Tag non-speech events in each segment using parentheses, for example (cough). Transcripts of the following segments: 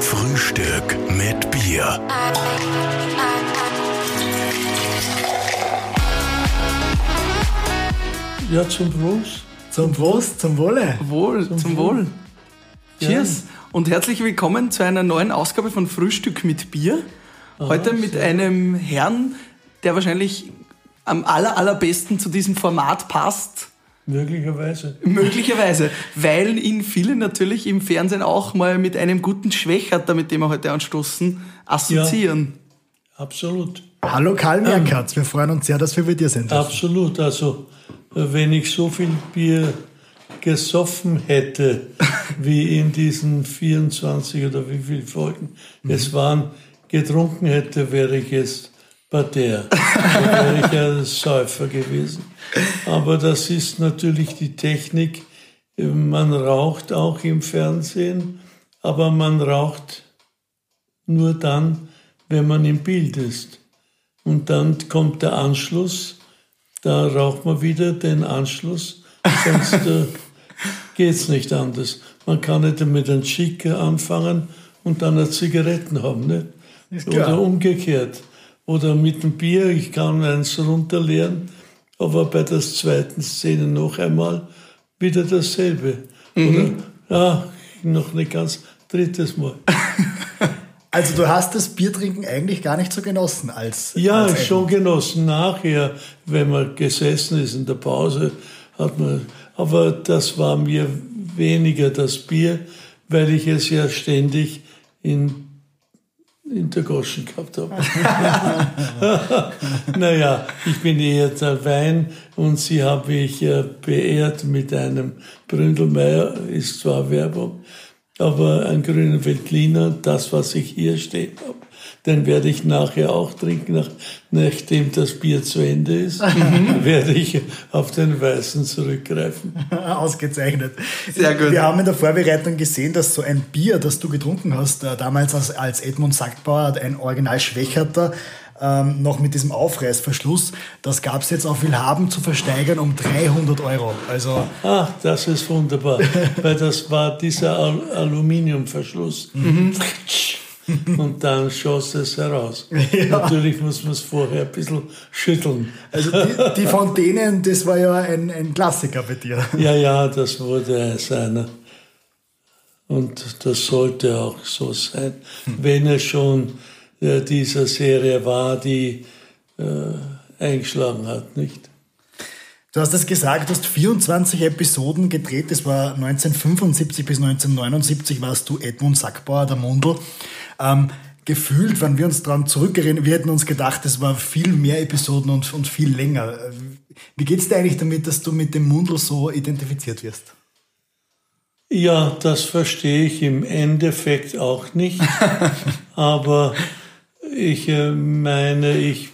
Frühstück mit Bier. Ja, zum Prost. Zum Prost, zum Wohle. Wohl, zum, Wohl. Cheers. Und herzlich willkommen zu einer neuen Ausgabe von Frühstück mit Bier. Heute mit einem Herrn, der wahrscheinlich am aller, allerbesten zu diesem Format passt. Möglicherweise. Möglicherweise, weil ihn viele natürlich im Fernsehen auch mal mit einem guten Schwächerter, mit dem wir heute anstoßen, assoziieren. Absolut. Hallo Karl Merkatz, wir freuen uns sehr, dass wir bei dir sind. Absolut. Also, wenn ich so viel Bier gesoffen hätte, (laughs) wie in diesen 24 oder wie viele Folgen es waren, getrunken hätte, wäre ich jetzt Bader. Da wäre ich ja Säufer gewesen. Aber das ist natürlich die Technik. Man raucht auch im Fernsehen, aber man raucht nur dann, wenn man im Bild ist. Und dann kommt der Anschluss, da raucht man wieder den Anschluss, sonst äh, geht's nicht anders. Man kann nicht mit einem Schicker anfangen und dann eine Zigaretten haben, ne? Oder umgekehrt. Oder mit dem Bier, ich kann eins runterleeren, aber bei der zweiten Szene noch einmal wieder dasselbe. Oder, ja, noch nicht ganz drittes Mal. (laughs) Also du hast das Biertrinken eigentlich gar nicht so genossen als Ja, als schon genossen. Nachher, wenn man gesessen ist in der Pause, hat man, aber das war mir weniger das Bier, weil ich es ja ständig in, in gehabt habe. (laughs) naja, ich bin eher der Wein und sie haben mich äh, beehrt mit einem Bründelmeier, ist zwar Werbung, aber ein grüner Veltliner, das, was ich hier stehen habe, den werde ich nachher auch trinken, nach, nachdem das Bier zu Ende ist, werde ich auf den Weißen zurückgreifen. (laughs) Ausgezeichnet. Sehr gut. Wir haben in der Vorbereitung gesehen, dass so ein Bier, das du getrunken hast, äh, damals als, als Edmund Sackbauer, ein Original Schwächerter, ähm, noch mit diesem Aufreißverschluss, das gab es jetzt auf Willhaben zu versteigern um 300 Euro. Also Ach, das ist wunderbar, (laughs) weil das war dieser Al Aluminiumverschluss. (laughs) Und dann schoss es heraus. (laughs) Natürlich muss man es vorher ein bisschen schütteln. Also die, die Fontänen, das war ja ein, ein Klassiker bei dir. (laughs) Ja, ja, das wurde seiner. Und das sollte auch so sein, wenn es schon äh, dieser Serie war, die äh, eingeschlagen hat, nicht? Du hast es gesagt, du hast 24 Episoden gedreht. Das war 1975 bis 1979 warst du Edmund Sackbauer, der Mundl. Ähm, gefühlt, wenn wir uns daran zurückerinnern, wir hätten uns gedacht, es war viel mehr Episoden und, und viel länger. Wie geht's dir eigentlich damit, dass du mit dem Mundl so identifiziert wirst? Ja, das verstehe ich im Endeffekt auch nicht. (laughs) Aber ich äh, meine, ich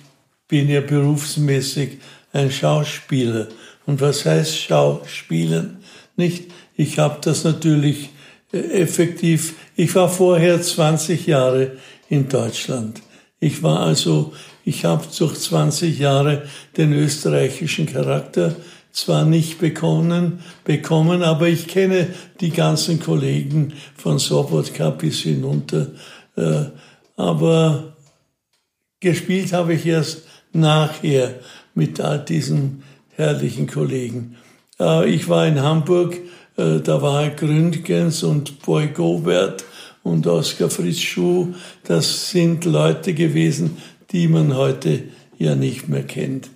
bin ja berufsmäßig ein Schauspieler. Und was heißt Schauspielen? Nicht? Ich habe das natürlich effektiv. Ich war vorher 20 Jahre in Deutschland. Ich war also, ich habe durch 20 Jahre den österreichischen Charakter zwar nicht bekommen, bekommen, aber ich kenne die ganzen Kollegen von Sobotka bis hinunter. Äh, aber gespielt habe ich erst nachher mit all diesen herrlichen Kollegen. Äh, ich war in Hamburg, da war Gründgens und Boy Gobert und Oskar Fritz Schuh. Das sind Leute gewesen, die man heute ja nicht mehr kennt.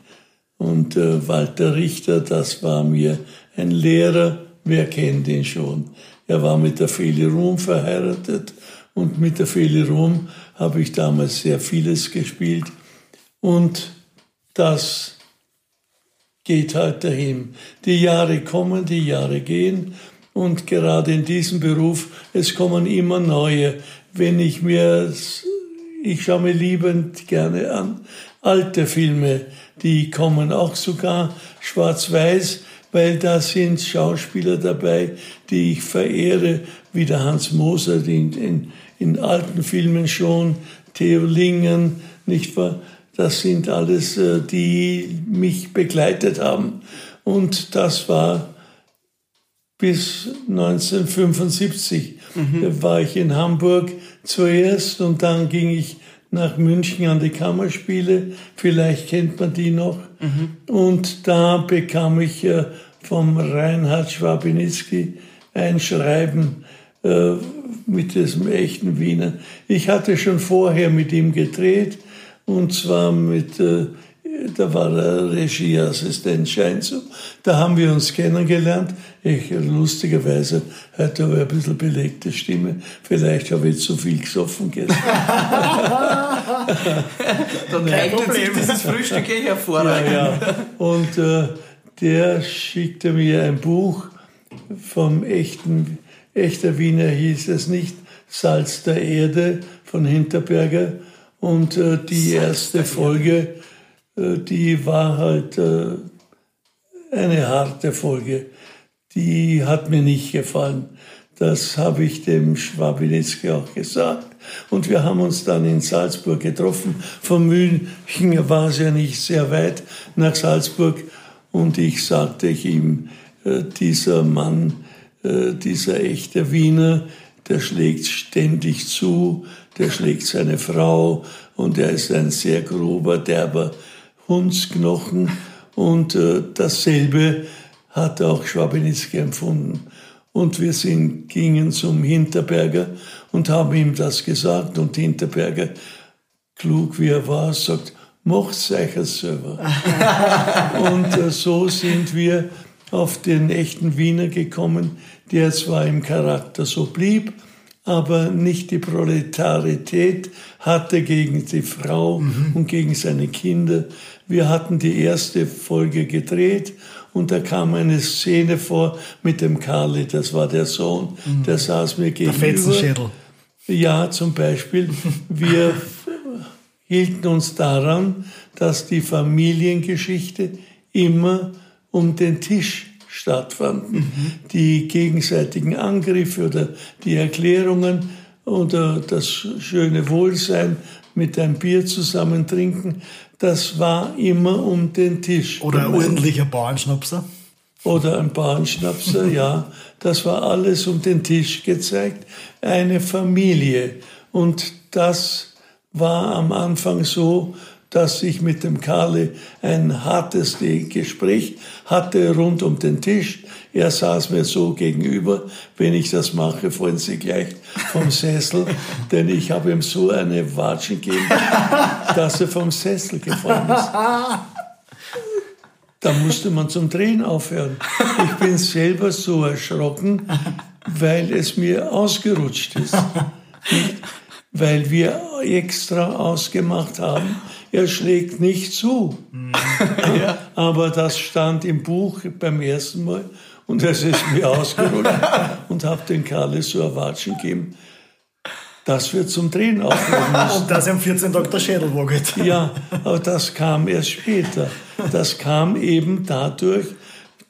Und äh, Walter Richter, das war mir ein Lehrer, wer kennt ihn schon? Er war mit der Feli Ruhm verheiratet und mit der Feli Ruhm habe ich damals sehr vieles gespielt. Und das geht halt dahin. Die Jahre kommen, die Jahre gehen und gerade in diesem Beruf, es kommen immer neue. Wenn ich mir, ich schaue mir liebend gerne an, alte Filme, die kommen auch sogar schwarz-weiß, weil da sind Schauspieler dabei, die ich verehre, wie der Hans Moser in, in, in alten Filmen schon, Theo Lingen, nicht wahr? Das sind alles, äh, die mich begleitet haben. Und das war bis 1975 mhm. war ich in Hamburg zuerst und dann ging ich nach München an die Kammerspiele. Vielleicht kennt man die noch. Mhm. Und da bekam ich äh, vom Reinhard Schwabinitzky ein Schreiben äh, mit diesem echten Wiener. Ich hatte schon vorher mit ihm gedreht und zwar mit äh, da war er Regieassistent, scheint so. Da haben wir uns kennengelernt. Ich, lustigerweise, hatte aber ein bisschen belegte Stimme. Vielleicht habe ich zu viel gesoffen gestern. (laughs) Dann eignet sich dieses Frühstück eh hervorragend. Ja, ja. Und äh, der schickte mir ein Buch vom echten, echter Wiener hieß es nicht, Salz der Erde von Hinterberger. Und äh, die erste Folge äh, die war halt äh, eine harte Folge. Die hat mir nicht gefallen. Das habe ich dem Schwabinitzki auch gesagt. Und wir haben uns dann in Salzburg getroffen. Von München war es ja nicht sehr weit nach Salzburg. Und ich sagte ihm, äh, dieser Mann, dieser echte Wiener, der schlägt ständig zu, der schlägt seine Frau und er ist ein sehr grober, derber Hundsknochen und äh, dasselbe hat auch Schwabenitzky empfunden. Und wir sind, gingen zum Hinterberger und haben ihm das gesagt und Hinterberger, klug wie er war, sagt, macht's euch selber. (laughs) und äh, so sind wir auf den echten Wiener gekommen, der zwar im Charakter so blieb, aber nicht die Proletarität hatte gegen die Frau mhm. und gegen seine Kinder. Wir hatten die erste Folge gedreht und da kam eine Szene vor mit dem Karli, das war der Sohn, mhm. der saß mir gegenüber. Der Fetzenschädel. Ja, zum Beispiel. (laughs) Wir hielten uns daran, dass die Familiengeschichte immer um den Tisch stattfanden. Mhm. Die gegenseitigen Angriffe oder die Erklärungen oder das schöne Wohlsein mit einem Bier zusammen trinken, das war immer um den Tisch. Oder ein ordentlicher Bauernschnapser. Oder ein Bauernschnapser, (laughs) ja. Das war alles um den Tisch gezeigt. Eine Familie. Und das war am Anfang so, dass ich mit dem Karle ein hartes Gespräch hatte rund um den Tisch. Er saß mir so gegenüber. Wenn ich das mache, fallen Sie gleich vom Sessel, (laughs) denn ich habe ihm so eine Watschen gegeben, dass er vom Sessel gefallen ist. Da musste man zum Drehen aufhören. Ich bin selber so erschrocken, weil es mir ausgerutscht ist. Nicht? Weil wir extra ausgemacht haben, er schlägt nicht zu. (laughs) ja. Aber das stand im Buch beim ersten Mal und es ist mir ausgerutscht (laughs) und habe den Karl so erwatschen gegeben, dass wir zum Drehen aufhören (laughs) müssen. und dass er am 14. Tag der Schädel wogelt. ja, aber das kam erst später. Das kam eben dadurch,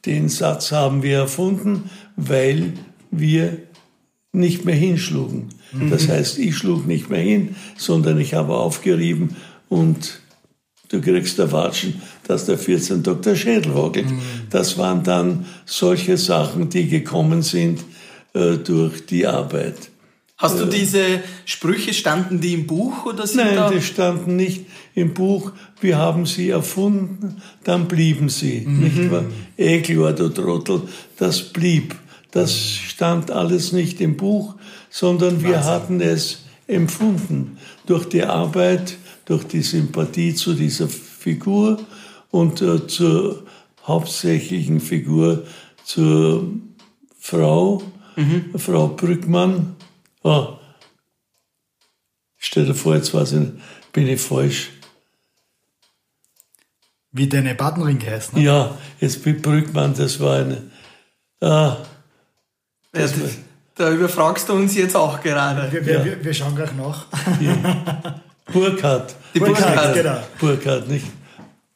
den Satz haben wir erfunden, weil wir nicht mehr hinschlugen. Das mhm. heißt, ich schlug nicht mehr hin, sondern ich habe aufgerieben und du kriegst Watschen, dass der 14 Dr. Schädel wackelt. Mhm. Das waren dann solche Sachen, die gekommen sind äh, durch die Arbeit. Hast du äh, diese Sprüche, standen die im Buch oder sind Nein, die standen nicht im Buch. Wir haben sie erfunden, dann blieben sie. Mhm. Nicht wahr? Ekel, du Trottel, das blieb. Das stand alles nicht im Buch, sondern wir Wahnsinn. hatten es empfunden durch die Arbeit durch die Sympathie zu dieser Figur und äh, zur hauptsächlichen Figur zur Frau, mhm. Frau Brückmann. Oh, stell dir vor, jetzt weiß ich, bin ich falsch. Wie deine Partnerin heißt, ne? Ja, jetzt bin Brückmann, das war eine. Ah, das ja, da überfragst du uns jetzt auch gerade. Wir, wir, ja. wir, wir schauen gleich nach. Ja. (laughs) Burkhardt. Die Burkhardt, Burkhardt, genau. Burkhardt, nicht?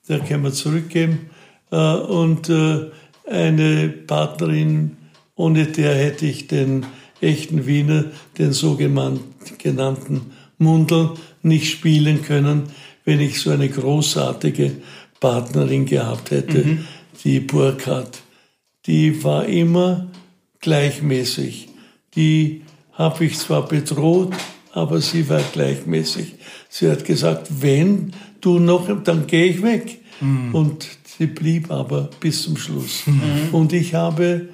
Der können wir zurückgeben. Äh, und äh, eine Partnerin, ohne der hätte ich den echten Wiener, den sogenannten Mundel, nicht spielen können, wenn ich so eine großartige Partnerin gehabt hätte, mhm. die Burkhardt. Die war immer gleichmäßig. Die habe ich zwar bedroht, aber sie war gleichmäßig. Sie hat gesagt, wenn du noch, dann gehe ich weg. Mhm. Und sie blieb aber bis zum Schluss. Mhm. Und ich habe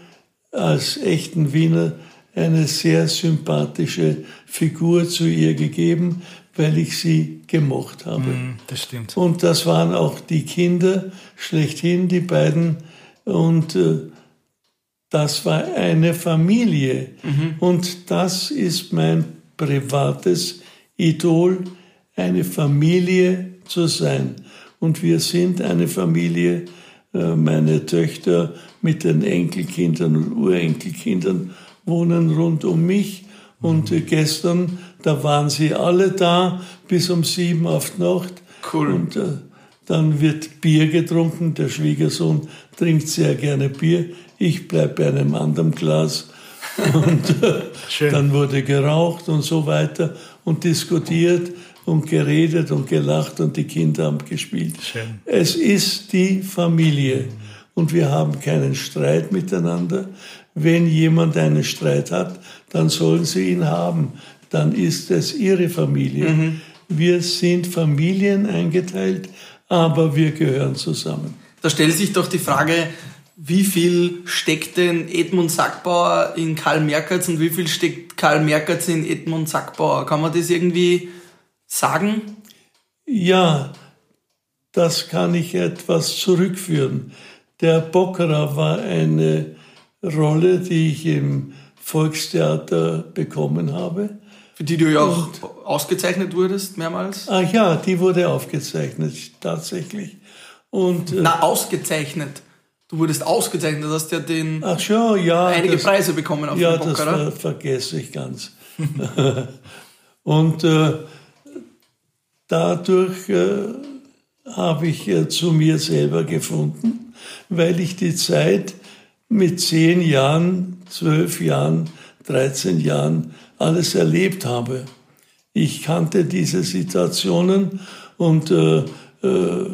als echten Wiener eine sehr sympathische Figur zu ihr gegeben, weil ich sie gemocht habe. Mhm, das stimmt. Und das waren auch die Kinder schlechthin, die beiden. Und äh, das war eine Familie. Mhm. Und das ist mein privates Idol, eine Familie zu sein. Und wir sind eine Familie, äh, meine Töchter mit den Enkelkindern und Urenkelkindern wohnen rund um mich. Und äh, gestern, da waren sie alle da bis um sieben auf die Nacht. Cool. Und äh, dann wird Bier getrunken. Der Schwiegersohn trinkt sehr gerne Bier. Ich bleibe bei einem anderen Glas. Und äh, dann wurde geraucht und so weiter und diskutiert und geredet und gelacht und die Kinder haben gespielt. Schön. Es ist die Familie und wir haben keinen Streit miteinander. Wenn jemand einen Streit hat, dann sollen sie ihn haben. Dann ist es ihre Familie. Mhm. Wir sind Familien eingeteilt, aber wir gehören zusammen. Da stellt sich doch die Frage, wie viel steckt denn Edmund Sackbauer in Karl Merkatz und wie viel steckt Karl Merkatz in Edmund Sackbauer? Kann man das irgendwie sagen? Ja, das kann ich etwas zurückführen. Der Bockerer war eine Rolle, die ich im Volkstheater bekommen habe. Für die du ja auch Und, ausgezeichnet wurdest mehrmals? Ach ja, die wurde aufgezeichnet, tatsächlich. Und, äh, Na, ausgezeichnet. Du wurdest ausgezeichnet, du hast ja den Ach schon, ja, einige das, Preise bekommen auf ja, dem Bockerer. Ja, das ver vergesse ich ganz. (laughs) (laughs) Und äh, dadurch äh, habe ich äh, zu mir selber gefunden, weil ich die Zeit mit zehn Jahren, zwölf Jahren, 13 Jahren alles erlebt habe. Ich kannte diese Situationen und äh, äh,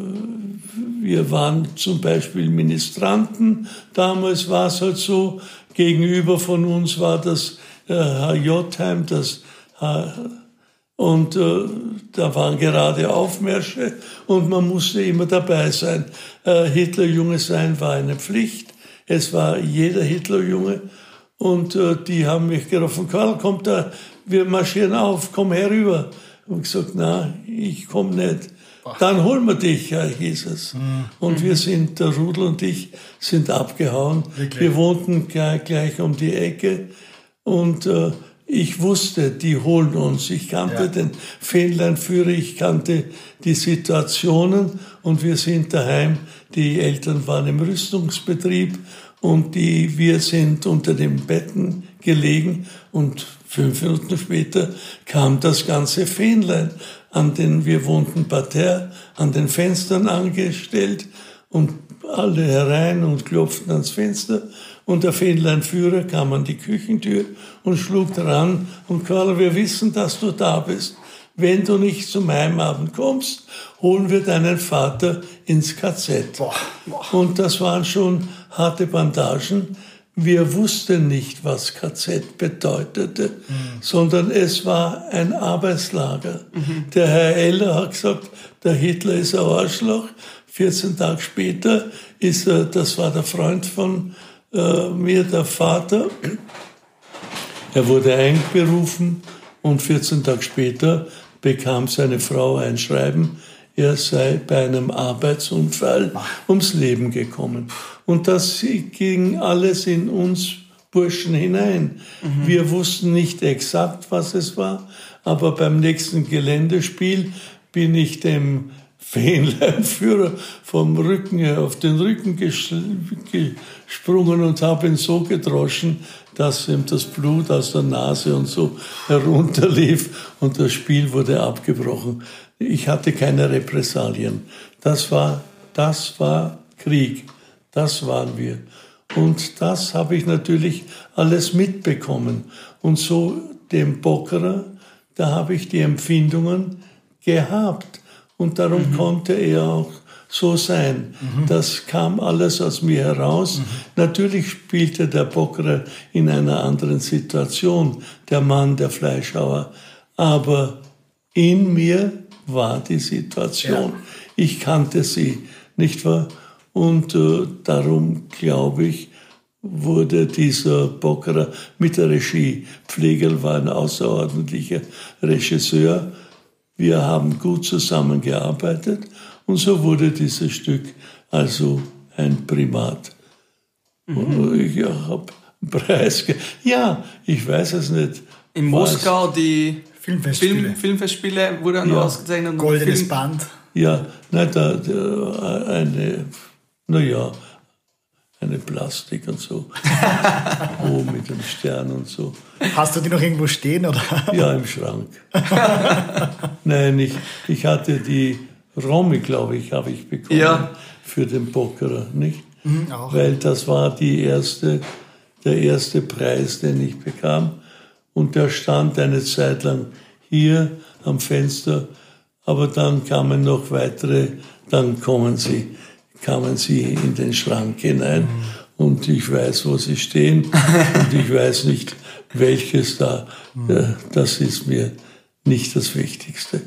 wir waren zum Beispiel Ministranten. Damals war es halt so, gegenüber von uns war das äh, HJ-Heim, das H und äh, da waren gerade Aufmärsche und man musste immer dabei sein. Äh, Hitlerjunge sein war eine Pflicht. Es war jeder Hitlerjunge. Und äh, die haben mich gerufen, Karl, kommt da, wir marschieren auf, komm herüber. Und gesagt, na, ich komm nicht. Dann holen wir dich, hieß es. Mhm. Und wir sind, der Rudel und ich, sind abgehauen. Wirklich? Wir wohnten gleich, gleich um die Ecke. Und äh, ich wusste, die holen uns. Ich kannte ja. den Fähnleinführer, ich kannte die Situationen und wir sind daheim. Die Eltern waren im Rüstungsbetrieb und die, wir sind unter den Betten gelegen und fünf Minuten später kam das ganze Fähnlein, an den wir wohnten parterre, an den Fenstern angestellt und alle herein und klopften ans Fenster und der Fähnleinführer kam an die Küchentür und schlug dran und Karl, wir wissen, dass du da bist. Wenn du nicht zum Heimabend kommst, holen wir deinen Vater ins KZ. Boah, boah. Und das waren schon harte Bandagen. Wir wussten nicht, was KZ bedeutete, mhm. sondern es war ein Arbeitslager. Mhm. Der Herr Eller hat gesagt, der Hitler ist ein Arschloch. 14 Tage später ist er, das war der Freund von äh, mir der Vater. Er wurde einberufen und 14 Tage später bekam seine Frau ein Schreiben, er sei bei einem Arbeitsunfall ums Leben gekommen. Und das ging alles in uns Burschen hinein. Mhm. Wir wussten nicht exakt, was es war, aber beim nächsten Geländespiel bin ich dem Fähnleinführer vom Rücken her auf den Rücken gesprungen und habe ihn so gedroschen, dass ihm das Blut aus der Nase und so herunterlief und das Spiel wurde abgebrochen. Ich hatte keine Repressalien. Das war, das war Krieg. Das waren wir. Und das habe ich natürlich alles mitbekommen. Und so dem Bockerer, da habe ich die Empfindungen gehabt. Und darum mhm. konnte er auch so sein. Das kam alles aus mir heraus. Natürlich spielte der Bockerer in einer anderen Situation, der Mann, der Fleischhauer. Aber in mir war die Situation. Ich kannte sie, nicht wahr? Und äh, darum glaube ich, wurde dieser Bockerer mit der Regie. Pflegel war ein außerordentlicher Regisseur. Wir haben gut zusammengearbeitet und so wurde dieses Stück also ein Primat. Mhm. Ich habe Preis. Ja, ich weiß es nicht. In Moskau die Filmfestspiele. Film, Filmfestspiele wurden Ja. ausgezeichnet. und Goldenes Film- Band. Ja, nein, da, da, eine, naja, eine Plastik und so. (laughs) oh, mit dem Stern und so. Hast du die noch irgendwo stehen? Oder? Ja, im Schrank. (laughs) Nein, ich, ich hatte die Romy, glaube ich, habe ich bekommen Ja. für den Pockerer, nicht? auch. Weil das war die erste, der erste Preis, den ich bekam. Und der stand eine Zeit lang hier am Fenster, aber dann kamen noch weitere, dann kommen sie, kamen sie in den Schrank hinein und ich weiß, wo sie stehen (laughs) und ich weiß nicht, welches da, äh, das ist mir nicht das Wichtigste.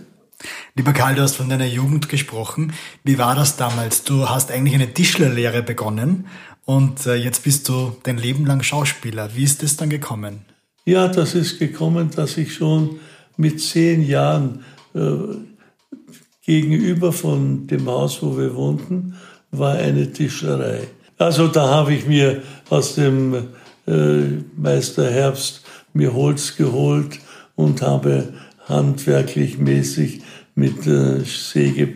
Lieber Karl, du hast von deiner Jugend gesprochen. Wie war das damals? Du hast eigentlich eine Tischlerlehre begonnen und äh, jetzt bist du dein Leben lang Schauspieler. Wie ist das dann gekommen? Ja, das ist gekommen, dass ich schon mit zehn Jahren äh, gegenüber von dem Haus, wo wir wohnten, war eine Tischlerei. Also da habe ich mir aus dem äh, Meister Herbst mir Holz geholt und habe handwerklich mäßig mit äh, Säge,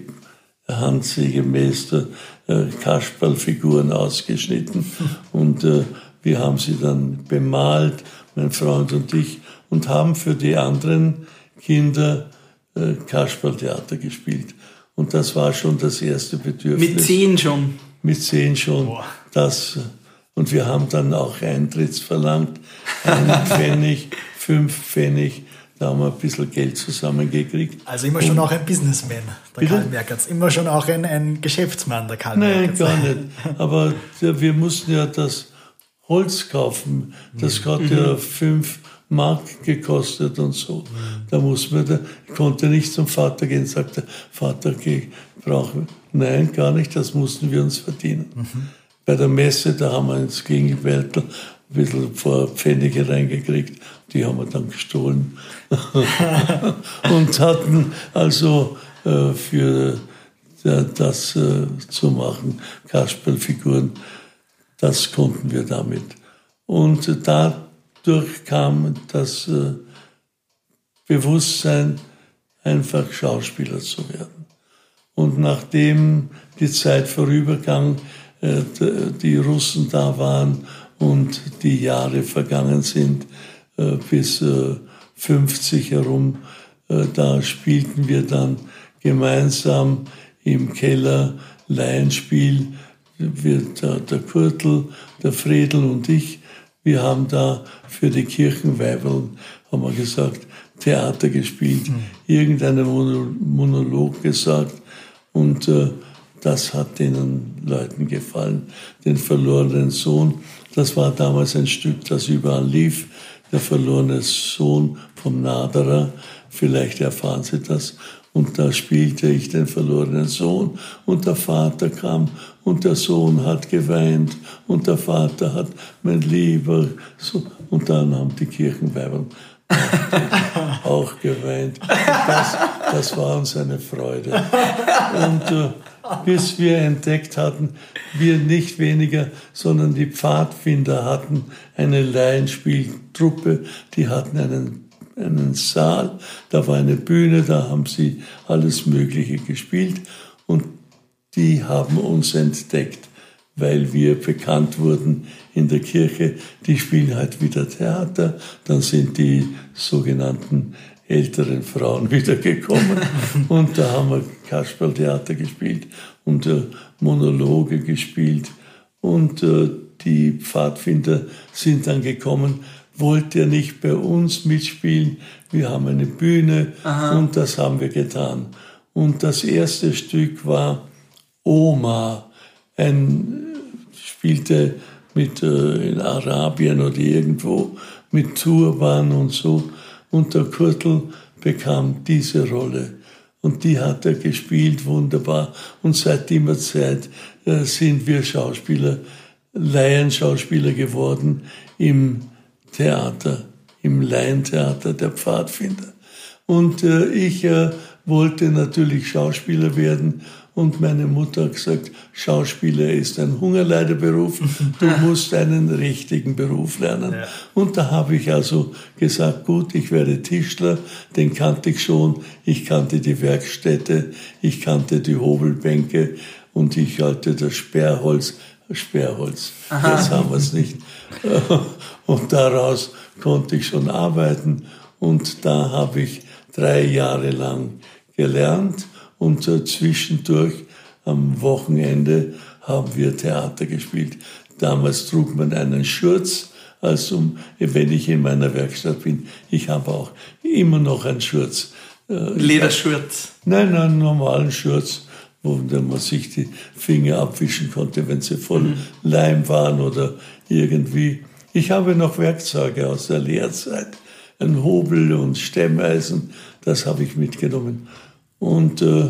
Handsägemeister äh, Kasperlfiguren ausgeschnitten (laughs) und äh, wir haben sie dann bemalt, mein Freund und ich, und haben für die anderen Kinder äh, Kasperltheater gespielt. Und das war schon das erste Bedürfnis. Mit zehn schon. Mit zehn schon. Das, äh, und wir haben dann auch Eintritts verlangt. Einen (laughs) Pfennig, fünf Pfennig. Da haben wir ein bisschen Geld zusammengekriegt. Also immer schon auch ein Businessman, der Bitte? Karl Merkertz. Immer schon auch ein, ein Geschäftsmann, der Karl Nein, Merkertz. gar nicht. (laughs) Aber wir mussten ja das Holz kaufen. Das hat ja fünf Mark gekostet und so. Da muss man, da, ich konnte nicht zum Vater gehen, sagte, Vater, geh, brauchen wir. Nein, gar nicht, das mussten wir uns verdienen. Bei der Messe, da haben wir ins Gegenwärtel ein bisschen vor Pfennige reingekriegt. Die haben wir dann gestohlen. (laughs) und hatten also äh, für äh, das äh, zu machen, Kasperlfiguren, das konnten wir damit. Und dadurch kam das äh, Bewusstsein, einfach Schauspieler zu werden. Und nachdem die Zeit vorübergang, äh, die Russen da waren und die Jahre vergangen sind, äh, bis äh, 50 herum, da spielten wir dann gemeinsam im Keller Laienspiel. Wir, der, der Kurtel, der Fredel und ich, wir haben da für die Kirchenweibeln, haben wir gesagt, Theater gespielt, irgendeinen Mono- Monolog gesagt und äh, das hat den Leuten gefallen. Den verlorenen Sohn, das war damals ein Stück, das überall lief. Der verlorene Sohn vom Naderer, vielleicht erfahren Sie das. Und da spielte ich den verlorenen Sohn und der Vater kam und der Sohn hat geweint und der Vater hat, mein Lieber, so. und dann haben die Kirchenweiber (laughs) auch geweint. Das, das war uns eine Freude. Und äh, bis wir entdeckt hatten, wir nicht weniger, sondern die Pfadfinder hatten eine Laienspieltruppe, die hatten einen, einen Saal, da war eine Bühne, da haben sie alles Mögliche gespielt und die haben uns entdeckt, weil wir bekannt wurden in der Kirche. Die spielen halt wieder Theater, dann sind die sogenannten älteren Frauen (laughs) wiedergekommen (laughs) und da haben wir Kasperltheater gespielt und äh, Monologe gespielt und äh, die Pfadfinder sind dann gekommen, wollt ihr nicht bei uns mitspielen? Wir haben eine Bühne und das haben wir getan. Und das erste Stück war Oma, ein spielte mit äh, in Arabien oder irgendwo mit Turban und so. Und der Kurtel bekam diese Rolle. Und die hat er gespielt, wunderbar. Und seit immer Zeit äh, sind wir Schauspieler, Laienschauspieler geworden im Theater, im Laientheater der Pfadfinder. Und äh, ich äh, wollte natürlich Schauspieler werden und meine Mutter hat gesagt, Schauspieler ist ein Hungerleiderberuf, du (laughs) musst einen richtigen Beruf lernen. Ja. Und da habe ich also gesagt, gut, ich werde Tischler, den kannte ich schon, ich kannte die Werkstätte, ich kannte die Hobelbänke und ich halte das Sperrholz, Sperrholz, Aha. jetzt haben wir es nicht. (laughs) Und daraus konnte ich schon arbeiten und da habe ich drei Jahre lang gelernt und zwischendurch am Wochenende haben wir Theater gespielt. Damals trug man einen Schurz, also wenn ich in meiner Werkstatt bin. Ich habe auch immer noch einen Schurz. Äh, Lederschurz? Nein, einen normalen Schurz, wo man sich die Finger abwischen konnte, wenn sie voll mhm. Leim waren oder irgendwie. Ich habe noch Werkzeuge aus der Lehrzeit. Ein Hobel und Stemmeisen, das habe ich mitgenommen. Und äh,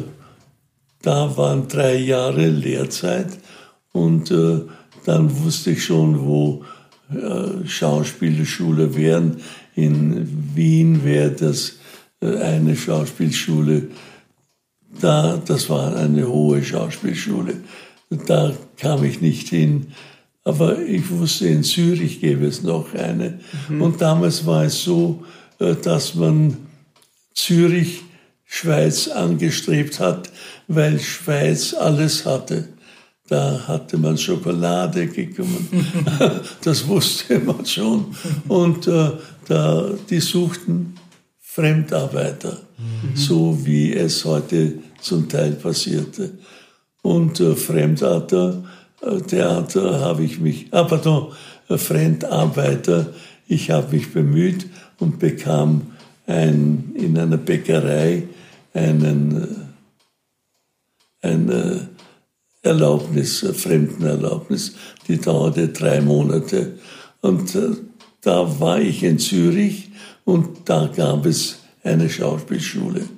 da waren drei Jahre Lehrzeit und äh, dann wusste ich schon, wo äh, Schauspielschule wären. In Wien wäre das äh, eine Schauspielschule. Da, das war eine hohe Schauspielschule. Da kam ich nicht hin. Aber ich wusste, in Zürich gäbe es noch eine. Mhm. Und damals war es so, äh, dass man Zürich Schweiz angestrebt hat, weil Schweiz alles hatte. Da hatte man Schokolade gekommen, (laughs) das wusste man schon. Und äh, da, die suchten Fremdarbeiter, mhm. so wie es heute zum Teil passierte. Und äh, Fremdarbeiter, Theater habe ich mich, ah pardon, äh, Fremdarbeiter, ich habe mich bemüht und bekam ein, in einer Bäckerei einen, äh, eine Erlaubnis, Fremdenerlaubnis, die dauerte drei Monate. Und äh, da war ich in Zürich und da gab es eine Schauspielschule.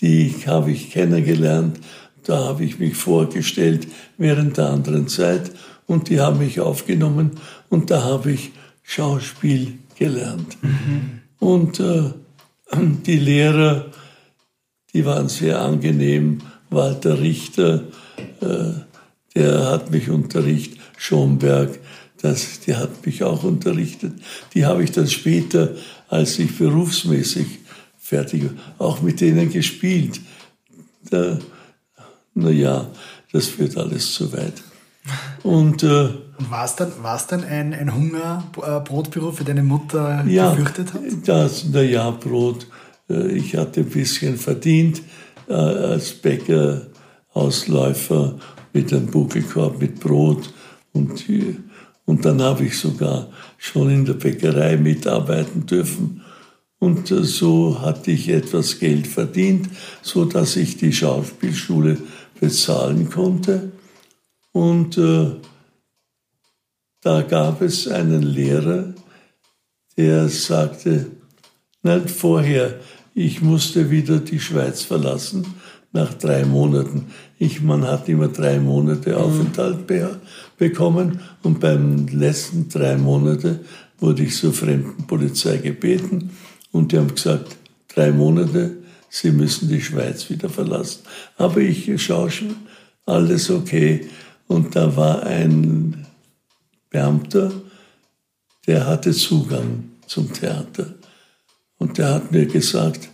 Die habe ich kennengelernt, da habe ich mich vorgestellt während der anderen Zeit und die haben mich aufgenommen und da habe ich Schauspiel gelernt. Mhm. Und äh, die Lehrer die waren sehr angenehm. Walter Richter, äh, der hat mich unterrichtet, Schomberg, das, die hat mich auch unterrichtet. Die habe ich dann später, als ich berufsmäßig fertig war, auch mit denen gespielt. Da, na ja, das führt alles zu weit. Und, äh, war es dann, war's dann ein, ein Hungerbrotberuf, für deine Mutter ja, gefürchtet hat? Das, na ja, Brot. Äh, ich hatte ein bisschen verdient äh, als Bäckerausläufer mit einem Buckelkorb mit Brot und, und dann habe ich sogar schon in der Bäckerei mitarbeiten dürfen. Und äh, so hatte ich etwas Geld verdient, so dass ich die Schauspielschule bezahlen konnte. Und äh, da gab es einen Lehrer, der sagte, nicht vorher, ich musste wieder die Schweiz verlassen nach drei Monaten. Ich, man hat immer drei Monate mhm. Aufenthalt be bekommen und beim letzten drei Monate wurde ich zur Fremdenpolizei gebeten und die haben gesagt, drei Monate, Sie müssen die Schweiz wieder verlassen. Aber ich schaue schon, alles okay. Und da war ein Beamter, der hatte Zugang zum Theater. Und der hat mir gesagt,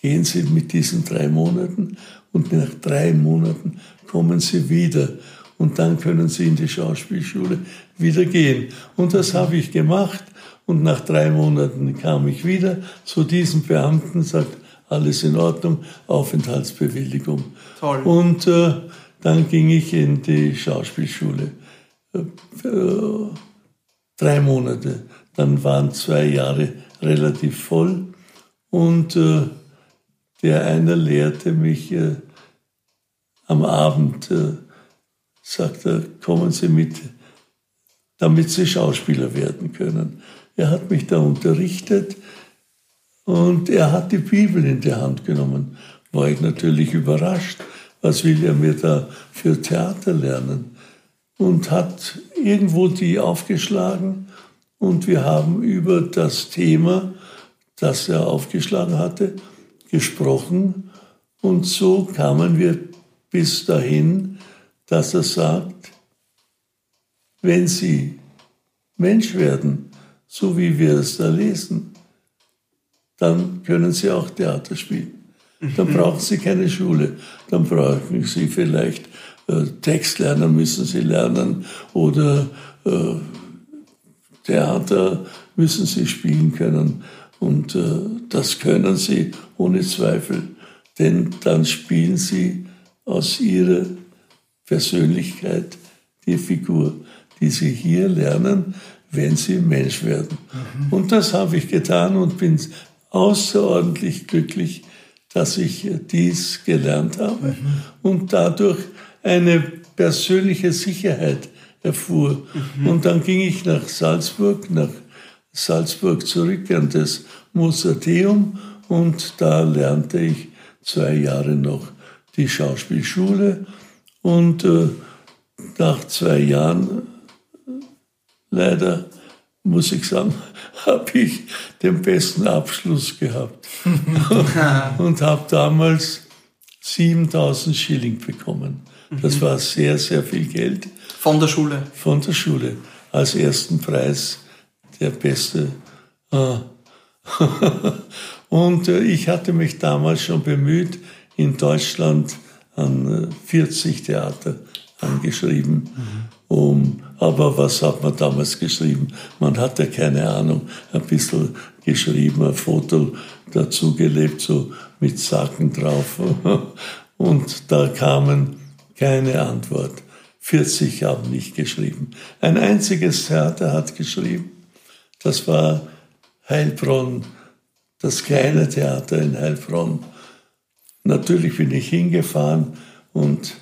gehen Sie mit diesen drei Monaten und nach drei Monaten kommen Sie wieder und dann können Sie in die Schauspielschule wieder gehen. Und das habe ich gemacht und nach drei Monaten kam ich wieder zu diesem Beamten, sagt, alles in Ordnung, Aufenthaltsbewilligung. Toll. Und äh, dann ging ich in die Schauspielschule. Äh, äh, drei Monate. Dann waren zwei Jahre relativ voll. Und äh, der eine lehrte mich äh, am Abend äh, sagt er, kommen Sie mit, damit Sie Schauspieler werden können. Er hat mich da unterrichtet und er hat die Bibel in die Hand genommen. War ich natürlich überrascht. Was will er mir da für Theater lernen? Und hat irgendwo die aufgeschlagen und wir haben über das Thema, das er aufgeschlagen hatte, gesprochen. Und so kamen wir bis dahin, dass er sagt, wenn Sie Mensch werden, so wie wir es da lesen, dann können Sie auch Theater spielen. Dann mhm. brauchen Sie keine Schule. Dann brauchen Sie vielleicht äh, Text lernen, müssen Sie lernen oder äh, Theater müssen Sie spielen können. Und äh, das können Sie ohne Zweifel, denn dann spielen Sie aus Ihrer Persönlichkeit die Figur, die Sie hier lernen, wenn Sie Mensch werden. Mhm. Und das habe ich getan und bin außerordentlich glücklich, dass ich dies gelernt habe mhm. und dadurch eine persönliche Sicherheit erfuhr. Mhm. Und dann ging ich nach Salzburg, nach Salzburg zurück an das Mozarteum und da lernte ich zwei Jahre noch die Schauspielschule und äh, nach zwei Jahren, leider muss ich sagen, (laughs) habe ich den besten Abschluss gehabt (laughs) und habe damals 7000 Schilling bekommen. Das war sehr, sehr viel Geld. Von der Schule? Von der Schule. Als ersten Preis der beste. Äh, (laughs) und äh, ich hatte mich damals schon bemüht, in Deutschland an 40 äh, Theater angeschrieben. Mhm. Um, aber was hat man damals geschrieben? Man hatte keine Ahnung. Ein bisschen geschrieben, ein Foto dazu gelebt, so mit Sacken drauf. (laughs) Und da kamen keine Antwort. 40 haben nicht geschrieben. Ein einziges Theater hat geschrieben. Das war Heilbronn, das kleine Theater in Heilbronn. Natürlich bin ich hingefahren und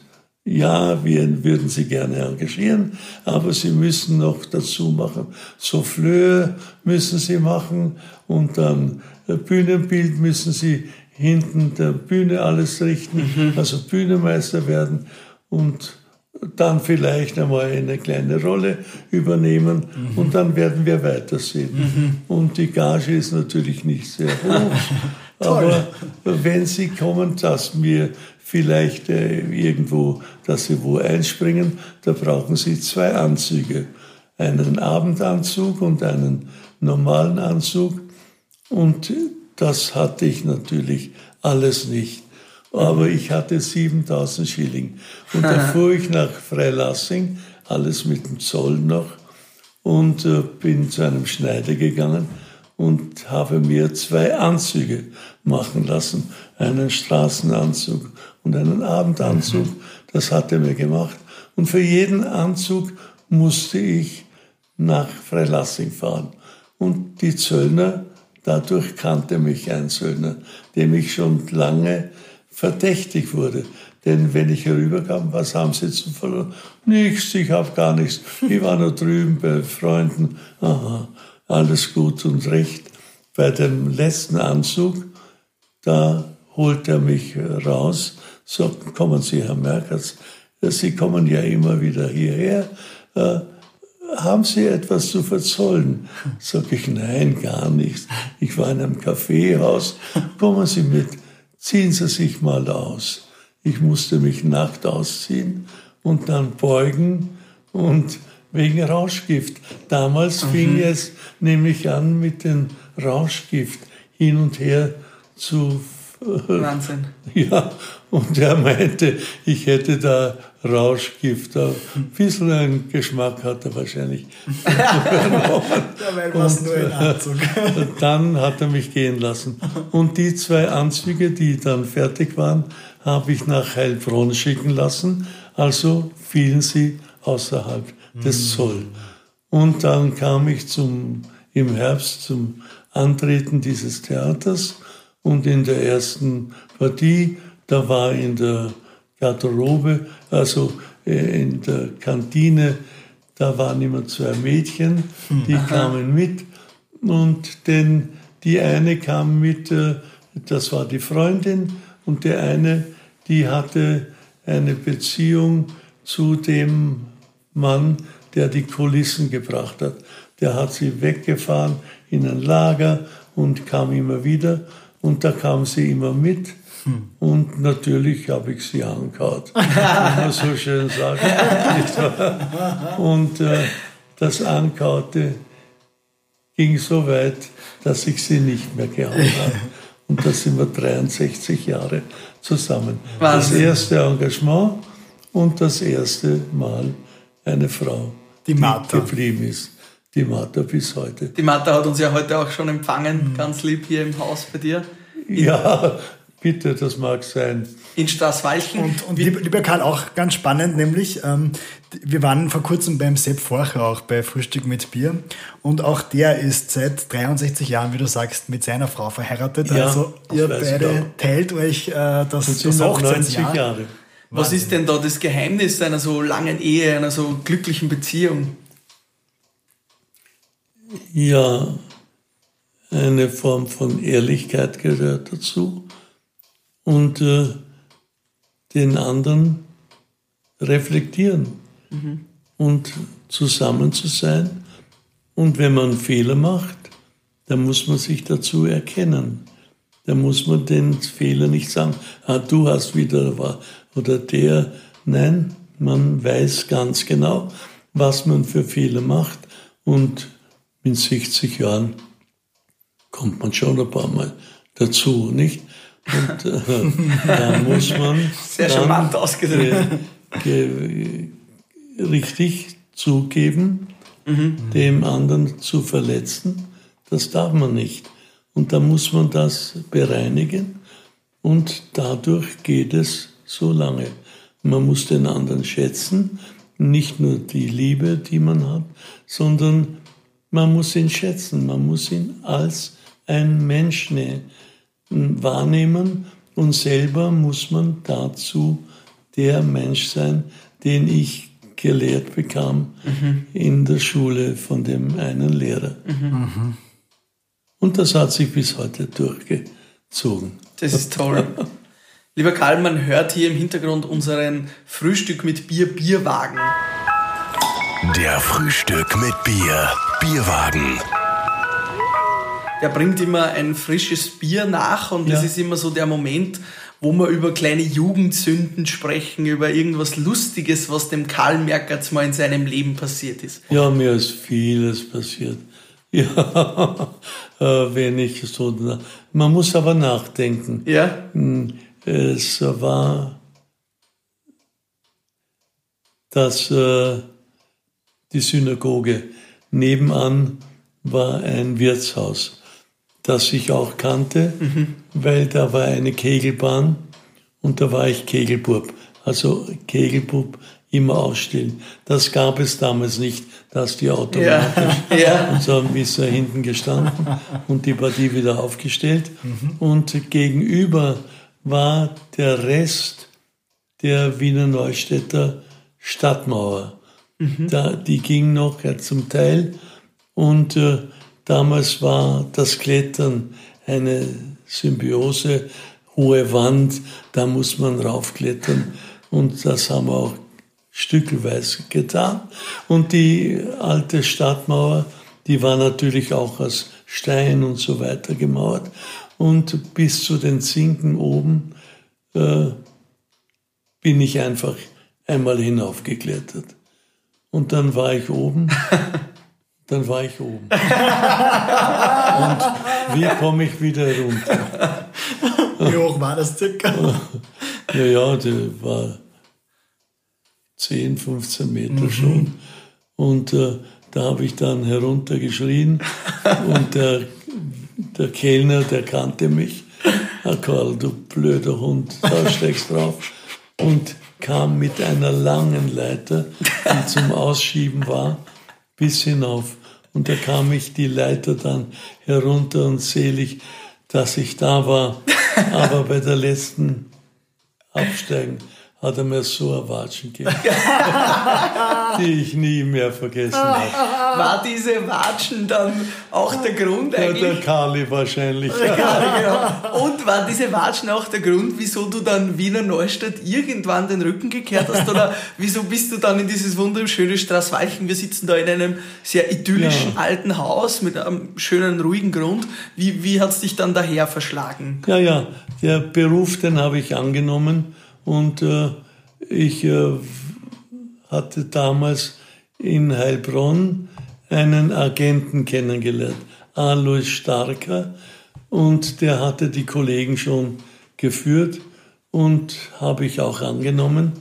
ja, wir würden Sie gerne engagieren, aber Sie müssen noch dazu machen. Souffleur müssen Sie machen und dann Bühnenbild müssen Sie hinten der Bühne alles richten, mhm. also Bühnemeister werden und dann vielleicht einmal eine kleine Rolle übernehmen mhm. und dann werden wir weitersehen. Mhm. Und die Gage ist natürlich nicht sehr hoch, (laughs) aber wenn Sie kommen, dass wir vielleicht äh, irgendwo, dass Sie wo einspringen, da brauchen Sie zwei Anzüge. Einen Abendanzug und einen normalen Anzug. Und das hatte ich natürlich alles nicht aber ich hatte 7000 Schilling. Und da fuhr ich nach Freilassing, alles mit dem Zoll noch, und äh, bin zu einem Schneider gegangen und habe mir zwei Anzüge machen lassen. Einen Straßenanzug und einen Abendanzug. Mhm. Das hat er mir gemacht. Und für jeden Anzug musste ich nach Freilassing fahren. Und die Zöllner, dadurch kannte mich ein Zöllner, dem ich schon lange verdächtig wurde. Denn wenn ich herüberkam, was haben Sie zu verloren? Nichts, ich habe gar nichts. Ich war nur drüben bei Freunden. Aha, alles gut und recht. Bei dem letzten Anzug, da holt er mich raus, sagt, kommen Sie, Herr Merkers, Sie kommen ja immer wieder hierher. Äh, haben Sie etwas zu verzollen? Sag ich, nein, gar nichts. Ich war in einem Kaffeehaus. Kommen Sie mit ziehen Sie sich mal aus. Ich musste mich nackt ausziehen und dann beugen und wegen Rauschgift. Damals mhm. fing es nämlich an mit dem Rauschgift hin und her zu (laughs) Wahnsinn. Ja, und er meinte, ich hätte da Rauschgift. Ein bisschen einen Geschmack hat er wahrscheinlich (laughs) war es nur ein Anzug. (laughs) dann hat er mich gehen lassen. Und die zwei Anzüge, die dann fertig waren, habe ich nach Heilbronn schicken lassen. Also fielen sie außerhalb des hm. Zoll. Und dann kam ich zum, im Herbst zum Antreten dieses Theaters. Und in der ersten Partie, da war in der Garderobe, also äh, in der Kantine, da waren immer zwei Mädchen, die kamen mit. Und denn die eine kam mit, äh, das war die Freundin. Und der eine, die hatte eine Beziehung zu dem Mann, der die Kulissen gebracht hat. Der hat sie weggefahren in ein Lager und kam immer wieder und da kam sie immer mit. Und natürlich habe ich sie angehaut, (laughs) wie man so schön sagt. (laughs) und äh, das Ankaute ging so weit, dass ich sie nicht mehr gehauen habe. (laughs) Und da sind wir 63 Jahre zusammen. Wahnsinn. Das erste Engagement und das erste Mal eine Frau, Die Martha. geblieben ist. Die Martha bis heute. Die Martha hat uns ja heute auch schon empfangen, ganz lieb hier im Haus bei dir. Ja, bitte, das mag sein. In Straßwalchen. Und, und lieber, lieber Karl, auch ganz spannend, nämlich, ähm, wir waren vor kurzem beim Sepp Forcher auch bei Frühstück mit Bier und auch der ist seit 63 Jahren, wie du sagst, mit seiner Frau verheiratet. Ja, also das ihr weiß ich beide teilt euch äh, das, Das das noch 90 Hochzeitsjahr. Jahre. Was ist denn da das Geheimnis einer so langen Ehe, einer so glücklichen Beziehung? Ja, eine Form von Ehrlichkeit gehört dazu und äh, den anderen reflektieren und zusammen zu sein. Und wenn man Fehler macht, dann muss man sich dazu erkennen. Da muss man den Fehler nicht sagen, ah, du hast wieder oder der. Nein, man weiß ganz genau, was man für Fehler macht und mit 60 Jahren kommt man schon ein paar Mal dazu, nicht? Und äh, (laughs) da muss man Sehr charmant ausgedrückt. ge, ge, richtig zugeben, dem anderen zu verletzen. Das darf man nicht. Und da muss man das bereinigen und dadurch geht es so lange. Man muss den anderen schätzen, nicht nur die Liebe, die man hat, sondern man muss ihn schätzen, man muss ihn als ein Mensch ne- wahrnehmen und selber muss man dazu der Mensch sein, den ich gelehrt bekam in der Schule von dem einen Lehrer. Und das hat sich bis heute durchgezogen. Das ist toll. (laughs) Lieber Karl, man hört hier im Hintergrund unseren Frühstück mit Bier Bierwagen. Der Frühstück mit Bier. Bierwagen. Der bringt immer ein frisches Bier nach und das Ja. ist immer so der Moment, wo wir über kleine Jugendsünden sprechen, über irgendwas Lustiges, was dem Karl Merkertz mal in seinem Leben passiert ist. Ja, mir ist vieles passiert. (laughs) Ja, äh, wenn ich so, man muss aber nachdenken. Ja? Es war, dass äh, die Synagoge nebenan war ein Wirtshaus, das ich auch kannte, weil da war eine Kegelbahn und da war ich Kegelbub. Also Kegelbub immer ausstellen. Das gab es damals nicht, dass die automatisch Ja. (laughs) ja. und so haben wir hinten gestanden und die Partie wieder aufgestellt. Und gegenüber war der Rest der Wiener Neustädter Stadtmauer. Da, die ging noch ja, zum Teil und äh, damals war das Klettern eine Symbiose, hohe Wand, da muss man raufklettern und das haben wir auch stückelweise getan. Und die alte Stadtmauer, die war natürlich auch aus Stein und so weiter gemauert. Und bis zu den Zinken oben äh, bin ich einfach einmal hinaufgeklettert. Und dann war ich oben. (laughs) Dann war ich oben. Und wie komme ich wieder runter? Wie hoch war das circa? (laughs) Ja, ja, der war 10, 15 Meter schon. Und äh, da habe ich dann heruntergeschrien und der, der Kellner, der kannte mich. Ah, Karl, du blöder Hund, da steckst drauf. Und kam mit einer langen Leiter, die zum Ausschieben war, bis hinauf. Und da kam ich die Leiter dann herunter und selig, dass ich da war. Aber bei der letzten Absteigen hat er mir so ein Watschen gegeben, (laughs) die ich nie mehr vergessen habe. War diese Watschen dann auch der Grund Ja, eigentlich? der Kali wahrscheinlich. Ja, genau. Und waren diese Watschen auch der Grund, wieso du dann Wiener Neustadt irgendwann den Rücken gekehrt hast? Oder wieso bist du dann in dieses wunderschöne Straßwalchen? Wir sitzen da in einem sehr idyllischen Ja. alten Haus mit einem schönen, ruhigen Grund. Wie, wie hat es dich dann daher verschlagen? Ja, ja, der Beruf, den habe ich angenommen und äh, ich äh, hatte damals in Heilbronn einen Agenten kennengelernt, Alois Starker, und der hatte die Kollegen schon geführt und habe ich auch angenommen.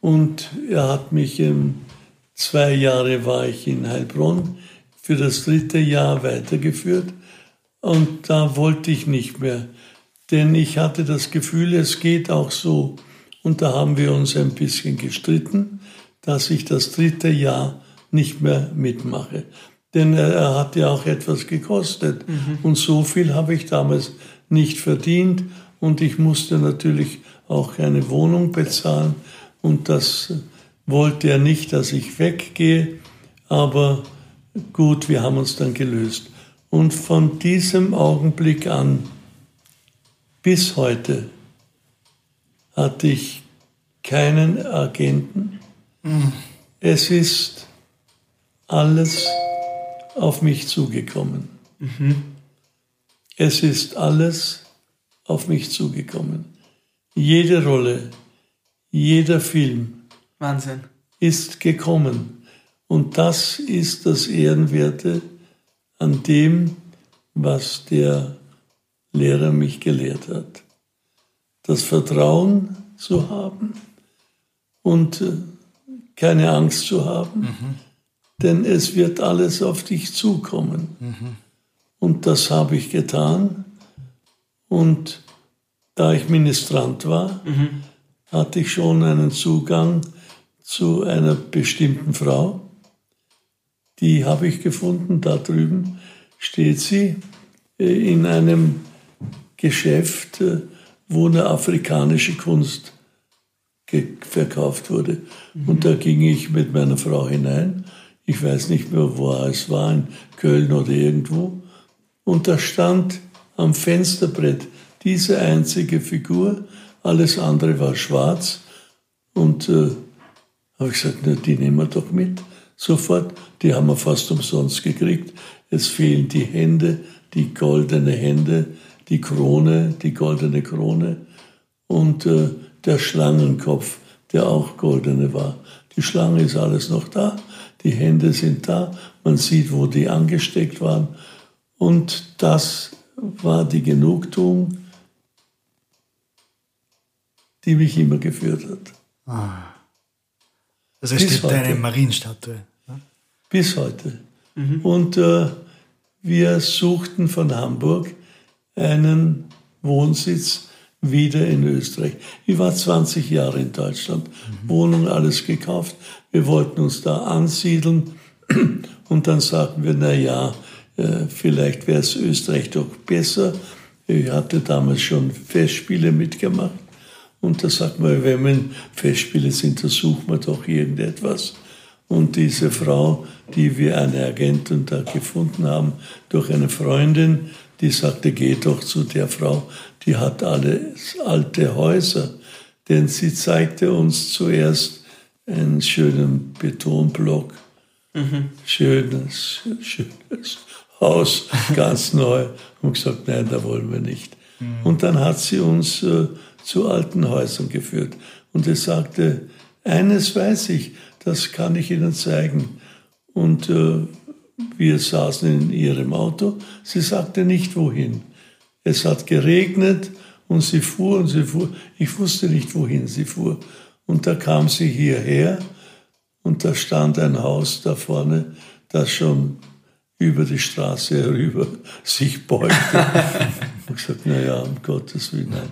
Und er hat mich, ähm, zwei Jahre war ich in Heilbronn, für das dritte Jahr weitergeführt. Und da wollte ich nicht mehr, denn ich hatte das Gefühl, es geht auch so. Und da haben wir uns ein bisschen gestritten, dass ich das dritte Jahr nicht mehr mitmache. Denn er, er hat ja auch etwas gekostet. Und so viel habe ich damals nicht verdient. Und ich musste natürlich auch eine Wohnung bezahlen. Und das wollte er nicht, dass ich weggehe. Aber gut, wir haben uns dann gelöst. Und von diesem Augenblick an bis heute hatte ich keinen Agenten. Es ist alles auf mich zugekommen. Es ist alles auf mich zugekommen. Jede Rolle, jeder Film Wahnsinn. ist gekommen. Und das ist das Ehrenwerte an dem, was der Lehrer mich gelehrt hat. Das Vertrauen zu haben und äh, keine Angst zu haben, denn es wird alles auf dich zukommen. Und das habe ich getan. Und da ich Ministrant war, hatte ich schon einen Zugang zu einer bestimmten Frau. Die habe ich gefunden, da drüben steht sie äh, in einem Geschäft, äh, wo eine afrikanische Kunst verkauft wurde. Und da ging ich mit meiner Frau hinein. Ich weiß nicht mehr, wo es war, in Köln oder irgendwo. Und da stand am Fensterbrett diese einzige Figur, alles andere war schwarz. Und äh, habe ich gesagt, na, die nehmen wir doch mit. Sofort, die haben wir fast umsonst gekriegt. Es fehlen die Hände, die goldene Hände, die Krone, die goldene Krone und äh, der Schlangenkopf, der auch goldene war. Die Schlange ist alles noch da, die Hände sind da, man sieht, wo die angesteckt waren. Und das war die Genugtuung, die mich immer geführt hat. Also es Bis steht eine heute. Marienstatue. ne? Bis heute. Und äh, wir suchten von Hamburg einen Wohnsitz wieder in Österreich. Ich war 20 Jahre in Deutschland, Wohnung, alles gekauft. Wir wollten uns da ansiedeln (clears throat) und dann sagten wir, na ja, äh, vielleicht wäre es Österreich doch besser. Ich hatte damals schon Festspiele mitgemacht. Und da sagt man, wenn in Festspiele sind, da sucht man doch irgendetwas. Und diese Frau, die wir eine Agentin da gefunden haben, durch eine Freundin, die sagte, geh doch zu der Frau, die hat alles alte Häuser. Denn sie zeigte uns zuerst einen schönen Betonblock, schönes, schönes Haus, ganz (laughs) neu. Und gesagt, nein, da wollen wir nicht. Und dann hat sie uns äh, zu alten Häusern geführt. Und es sagte, eines weiß ich, das kann ich Ihnen zeigen. Und äh, wir saßen in ihrem Auto. Sie sagte nicht wohin. Es hat geregnet und sie fuhr und sie fuhr. Ich wusste nicht, wohin sie fuhr. Und da kam sie hierher und da stand ein Haus da vorne, das schon über die Straße herüber (laughs) sich beugte. habe gesagt, naja, um Gottes Willen, nein.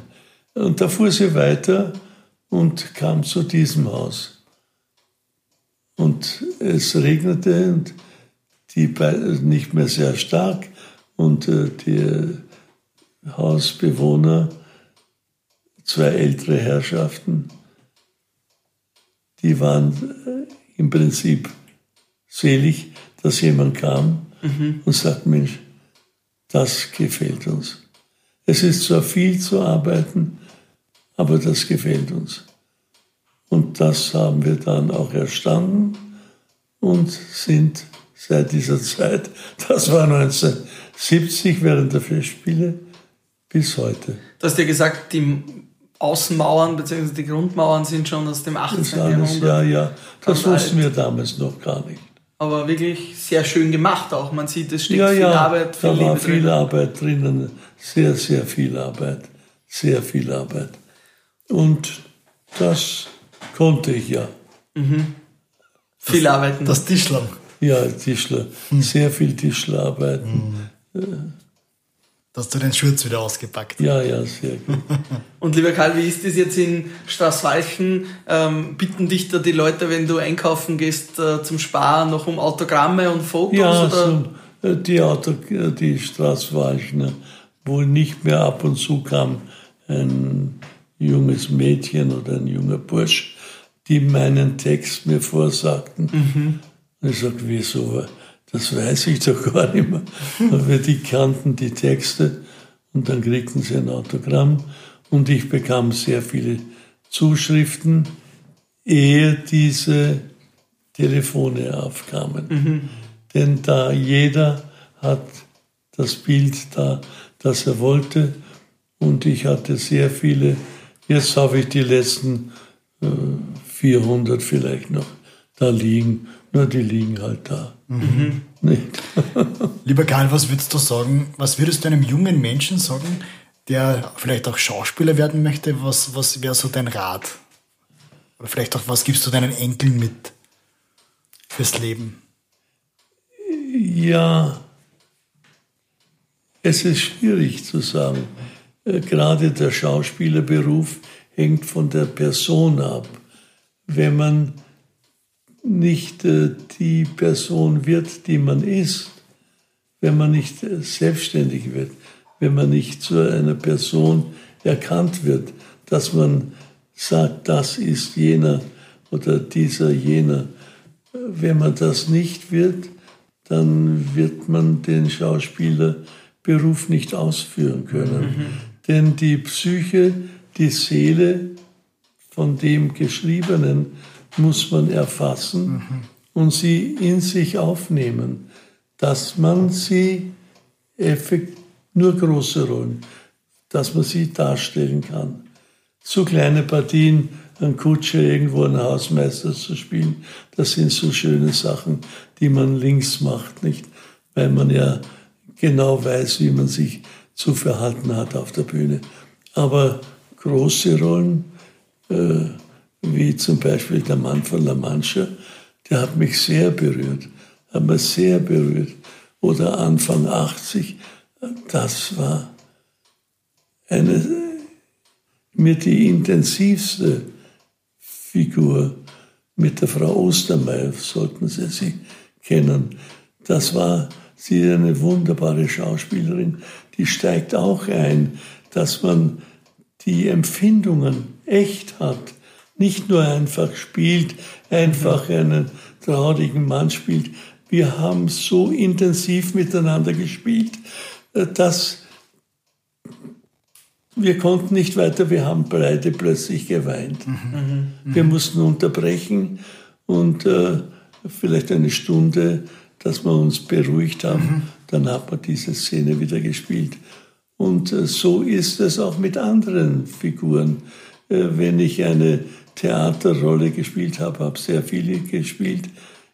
Und da fuhr sie weiter und kam zu diesem Haus. Und es regnete und die nicht mehr sehr stark und äh, die Hausbewohner, zwei ältere Herrschaften, die waren äh, im Prinzip selig, dass jemand kam und sagt, Mensch, das gefällt uns. Es ist zwar viel zu arbeiten, aber das gefällt uns. Und das haben wir dann auch erstanden und sind seit dieser Zeit, das war 1970 während der Festspiele, bis heute. Du hast ja gesagt, die Außenmauern bzw. die Grundmauern sind schon aus dem 18. Das alles, Jahrhundert. ja, ja, das wussten alt. wir damals noch gar nicht. Aber wirklich sehr schön gemacht auch. Man sieht, es steckt Ja, viel ja, Arbeit, viel da war viel drin. Arbeit drinnen, sehr, sehr viel Arbeit, sehr viel Arbeit. Und das konnte ich ja. Viel arbeiten. Das Tischlern. Ja, Tischler, sehr viel Tischlerarbeit. Da hast du den Schurz wieder ausgepackt. Ja, ja, sehr gut. (laughs) Und lieber Karl, wie ist das jetzt in Straßwalchen? Ähm, bitten dich da die Leute, wenn du einkaufen gehst äh, zum Sparen, noch um Autogramme und Fotos? Ja, oder? so, äh, die, Auto, äh, die Straßwalchner, wo nicht mehr ab und zu kam ein junges Mädchen oder ein junger Bursch, die meinen Text mir vorsagten. Und ich sagte, wieso? Das weiß ich doch gar nicht mehr. Aber die kannten die Texte und dann kriegten sie ein Autogramm und ich bekam sehr viele Zuschriften, ehe diese Telefone aufkamen. Denn da jeder hat das Bild da, das er wollte. Und ich hatte sehr viele. Jetzt habe ich die letzten äh, 400 vielleicht noch da liegen. Nur die liegen halt da. Nicht? (laughs) Lieber Karl, was würdest du sagen, was würdest du einem jungen Menschen sagen, der vielleicht auch Schauspieler werden möchte? Was, was wäre so dein Rat? Oder vielleicht auch, was gibst du deinen Enkeln mit fürs Leben? Ja, es ist schwierig zu sagen. Äh, Gerade der Schauspielerberuf hängt von der Person ab. Wenn man nicht äh, die Person wird, die man ist, wenn man nicht äh, selbstständig wird, wenn man nicht zu einer Person erkannt wird, dass man sagt, das ist jener oder dieser jener. Wenn man das nicht wird, dann wird man den Schauspielerberuf nicht ausführen können. Denn die Psyche, die Seele von dem Geschriebenen muss man erfassen und sie in sich aufnehmen, dass man sie effekt nur große Rollen, dass man sie darstellen kann. So kleine Partien, ein Kutscher irgendwo einen Hausmeister zu spielen, das sind so schöne Sachen, die man links macht, nicht? Weil man ja genau weiß, wie man sich zu verhalten hat auf der Bühne. Aber große Rollen, äh, wie zum Beispiel der Mann von La Mancha, der hat mich sehr berührt, hat mich sehr berührt. Oder Anfang 80, das war eine, mir die intensivste Figur mit der Frau Ostermeier, sollten Sie sie kennen. Das war sie ist eine wunderbare Schauspielerin, die steigt auch ein, dass man die Empfindungen echt hat, nicht nur einfach spielt, einfach einen traurigen Mann spielt. Wir haben so intensiv miteinander gespielt, äh, dass wir konnten nicht weiter, wir haben beide plötzlich geweint. Wir mussten unterbrechen und äh, vielleicht eine Stunde, dass wir uns beruhigt haben. Dann hat man diese Szene wieder gespielt. Und äh, so ist es auch mit anderen Figuren. Äh, wenn ich eine Theaterrolle gespielt habe, habe sehr viele gespielt.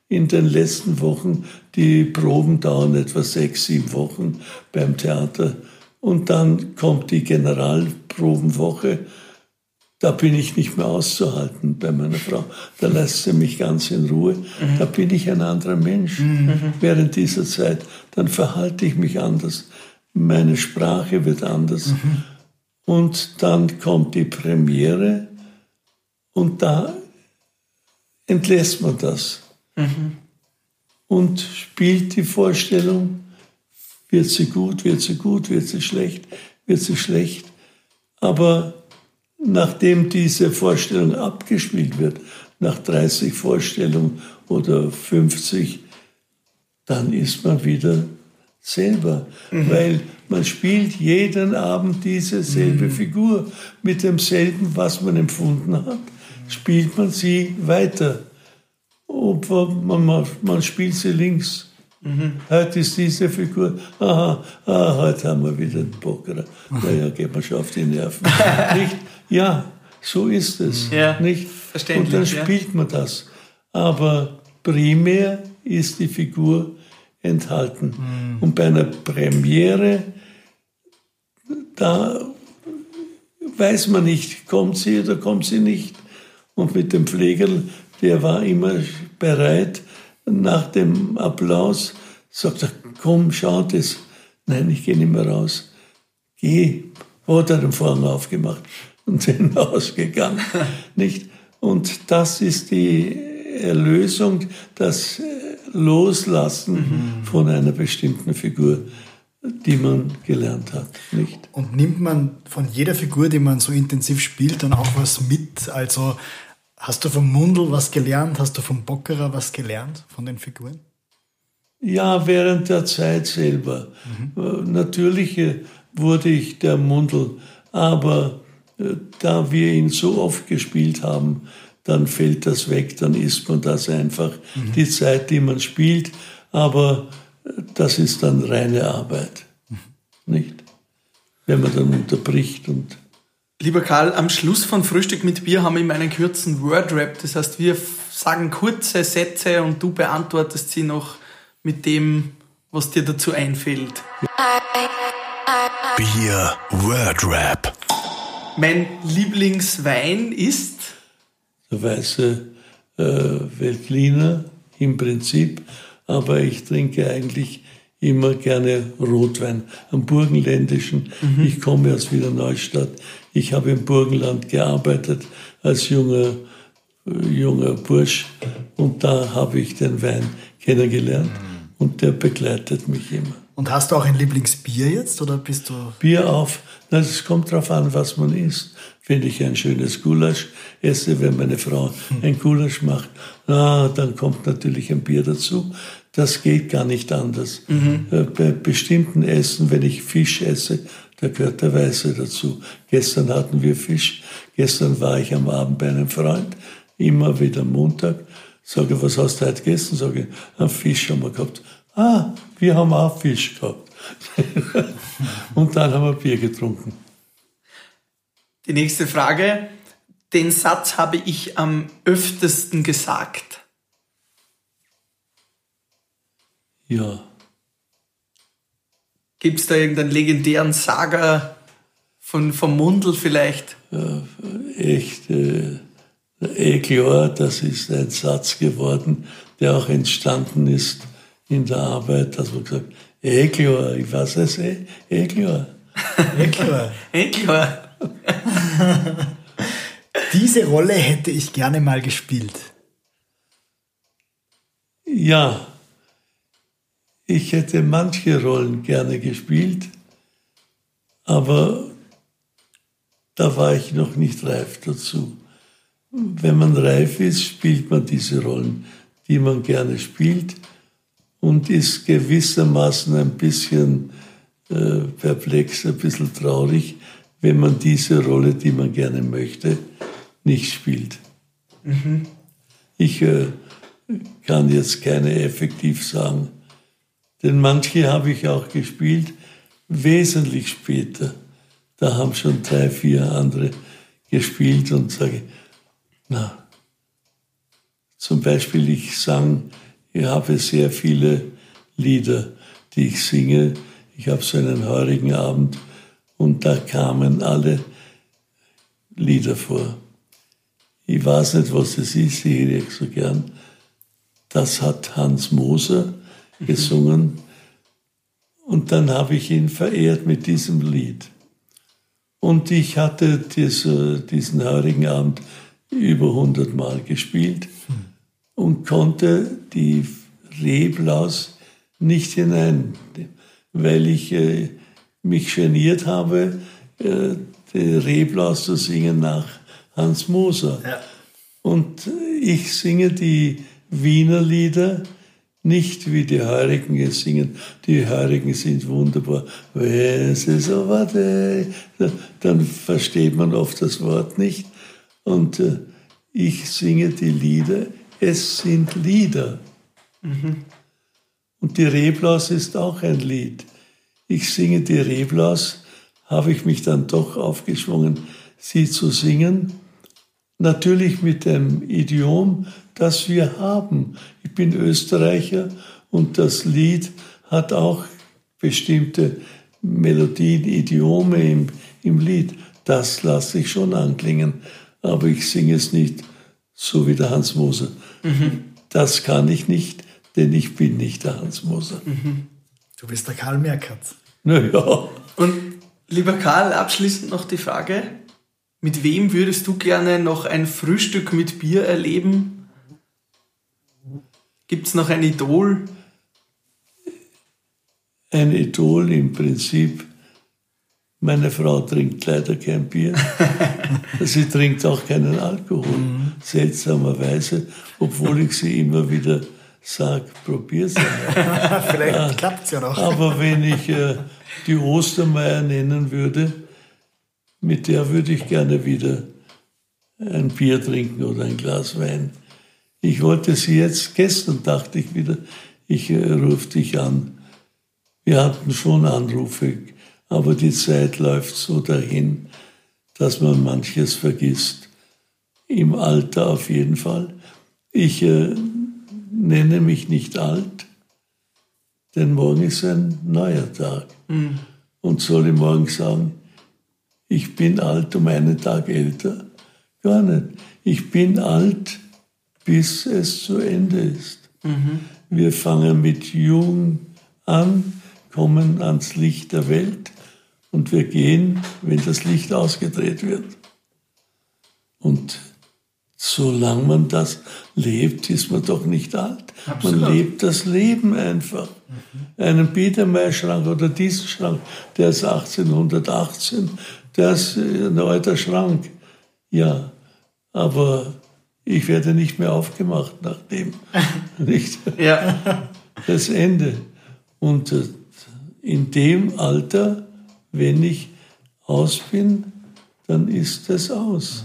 In den letzten Wochen, die Proben dauern etwa sechs, sieben Wochen beim Theater. Und dann kommt die Generalprobenwoche. Da bin ich nicht mehr auszuhalten bei meiner Frau. Da lässt sie mich ganz in Ruhe. Da bin ich ein anderer Mensch. Während dieser Zeit, dann verhalte ich mich anders. Meine Sprache wird anders. Und dann kommt die Premiere und da entlässt man das. Und spielt die Vorstellung, wird sie gut, wird sie gut, wird sie schlecht, wird sie schlecht. Aber nachdem diese Vorstellung abgespielt wird, nach 30 Vorstellungen oder 50, dann ist man wieder selber, mhm. weil man spielt jeden Abend dieselbe mhm. Figur mit demselben, was man empfunden hat, spielt man sie weiter. Obwohl man, man spielt sie links. Mhm. Heute ist diese Figur, aha, aha, heute haben wir wieder einen Bocker. Naja, (laughs) geht man schon auf die Nerven. (laughs) nicht? Ja, so ist es. Ja, nicht? Und dann spielt ja. man das. Aber primär ist die Figur enthalten. Mhm. Und bei einer Premiere, da weiß man nicht, kommt sie oder kommt sie nicht. Und mit dem Pflegerl, der war immer bereit, nach dem Applaus, sagt er, komm, schau das. Nein, ich gehe nicht mehr raus. Geh. Hat er den Vorhang aufgemacht (laughs) und sind ausgegangen. (laughs) nicht? Und das ist die Erlösung, das Loslassen mhm. von einer bestimmten Figur, die man gelernt hat. Nicht? Und nimmt man von jeder Figur, die man so intensiv spielt, dann auch was mit? Also hast du vom Mundel was gelernt? Hast du vom Bockerer was gelernt von den Figuren? Ja, während der Zeit selber. Mhm. Natürlich äh, wurde ich der Mundel, aber äh, da wir ihn so oft gespielt haben, dann fällt das weg, dann isst man das einfach, mhm. die Zeit, die man spielt. Aber äh, das ist dann reine Arbeit, mhm. nicht? Wenn man dann unterbricht und Lieber Karl, am Schluss von Frühstück mit Bier haben wir immer einen kurzen Word-Rap. Das heißt, wir sagen kurze Sätze und du beantwortest sie noch mit dem, was dir dazu einfällt. Bier Word-Rap. Mein Lieblingswein ist der weiße äh, Veltliner im Prinzip, aber ich trinke eigentlich immer gerne Rotwein, am Burgenländischen. Mhm. Ich komme aus Wiener Neustadt. Ich habe im Burgenland gearbeitet als junger, junger Bursch und da habe ich den Wein kennengelernt und der begleitet mich immer. Und hast du auch ein Lieblingsbier jetzt oder bist du? Bier auf. Es kommt darauf an, was man isst. Wenn ich ein schönes Gulasch esse, wenn meine Frau ein Gulasch macht, na, dann kommt natürlich ein Bier dazu. Das geht gar nicht anders. Mhm. Äh, bei bestimmten Essen, wenn ich Fisch esse, da gehört der Weiße dazu. Gestern hatten wir Fisch. Gestern war ich am Abend bei einem Freund, immer wieder Montag. Sage, was hast du heute gegessen? Sage, einen Fisch haben wir gehabt. Ah, wir haben auch Fisch gehabt. (laughs) und dann haben wir Bier getrunken. Die nächste Frage. Den Satz habe ich am öftesten gesagt. Ja. Gibt es da irgendeinen legendären Saga von, vom Mundel vielleicht? Ja, echt, äh, eh klar, das ist ein Satz geworden, der auch entstanden ist in der Arbeit, dass man gesagt eh klar, ich weiß es eh, eh klar. (laughs) Eh klar. eh klar. (laughs) Diese Rolle hätte ich gerne mal gespielt. Ja, ich hätte manche Rollen gerne gespielt, aber da war ich noch nicht reif dazu. Wenn man reif ist, spielt man diese Rollen, die man gerne spielt und ist gewissermaßen ein bisschen äh, perplex, ein bisschen traurig, wenn man diese Rolle, die man gerne möchte, nicht spielt. Mhm. Ich äh, kann jetzt keine effektiv sagen, denn manche habe ich auch gespielt, wesentlich später. Da haben schon drei, vier andere gespielt und sage, na, zum Beispiel, ich sang ich habe sehr viele Lieder, die ich singe. Ich habe so einen heurigen Abend und da kamen alle Lieder vor. Ich weiß nicht, was es ist, ich rede so gern. Das hat Hans Moser gesungen und dann habe ich ihn verehrt mit diesem Lied. Und ich hatte diese, diesen heurigen Abend über 100 Mal gespielt und konnte die Reblaus nicht hinein, weil ich äh, mich geniert habe, äh, die Reblaus zu singen nach Hans Moser. Ja. Und ich singe die Wiener Lieder nicht wie die Heurigen es singen. Die Heurigen sind wunderbar. Wenn sie so warte, dann versteht man oft das Wort nicht. Und äh, ich singe die Lieder. Es sind Lieder. Mhm. Und die Reblaus ist auch ein Lied. Ich singe die Reblaus, habe ich mich dann doch aufgeschwungen, sie zu singen. Natürlich mit dem Idiom, das wir haben. Ich bin Österreicher und das Lied hat auch bestimmte Melodien, Idiome im, im Lied. Das lasse ich schon anklingen, aber ich singe es nicht so wie der Hans Moser. Mhm. Das kann ich nicht, denn ich bin nicht der Hans Moser. Mhm. Du bist der Karl Merkert. Naja. Und lieber Karl, abschließend noch die Frage, mit wem würdest du gerne noch ein Frühstück mit Bier erleben? Gibt es noch ein Idol? Ein Idol im Prinzip. Meine Frau trinkt leider kein Bier. (laughs) sie trinkt auch keinen Alkohol. Mhm. Seltsamerweise, obwohl ich sie immer wieder sage, probier's einmal. (laughs) Vielleicht klappt es ja noch. Aber wenn ich äh, die Ostermeier nennen würde, mit der würde ich gerne wieder ein Bier trinken oder ein Glas Wein. Ich wollte sie jetzt, gestern dachte ich wieder, ich äh, rufe dich an. Wir hatten schon Anrufe, aber die Zeit läuft so dahin, dass man manches vergisst. Im Alter auf jeden Fall. Ich äh, nenne mich nicht alt, denn morgen ist ein neuer Tag. Mhm. Und soll ich morgen sagen, ich bin alt um einen Tag älter? Gar nicht. Ich bin alt bis es zu Ende ist. Mhm. Wir fangen mit Jung an, kommen ans Licht der Welt und wir gehen, wenn das Licht ausgedreht wird. Und solange man das lebt, ist man doch nicht alt. Absolut. Man lebt das Leben einfach. Mhm. Einen Biedermeier-Schrank oder diesen Schrank, der ist 1818, der ist ein alter Schrank. Ja, aber ich werde nicht mehr aufgemacht nach dem. (laughs) nicht? Ja. Das Ende. Und äh, in dem Alter, wenn ich aus bin, dann ist es aus.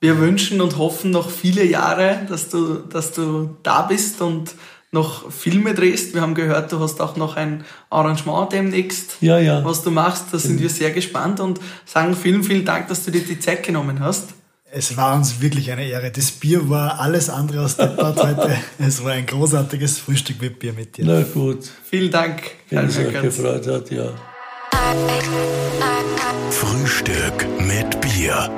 Wir wünschen und hoffen noch viele Jahre, dass du, dass du da bist und noch Filme drehst. Wir haben gehört, du hast auch noch ein Arrangement demnächst, ja, ja. was du machst. Da sind wir sehr gespannt und sagen vielen, vielen Dank, dass du dir die Zeit genommen hast. Es war uns wirklich eine Ehre. Das Bier war alles andere als deppert heute. (laughs) Es war ein großartiges Frühstück mit Bier mit dir. Na gut. Vielen Dank. Wenn es euch gefreut hat, ja. Frühstück mit Bier.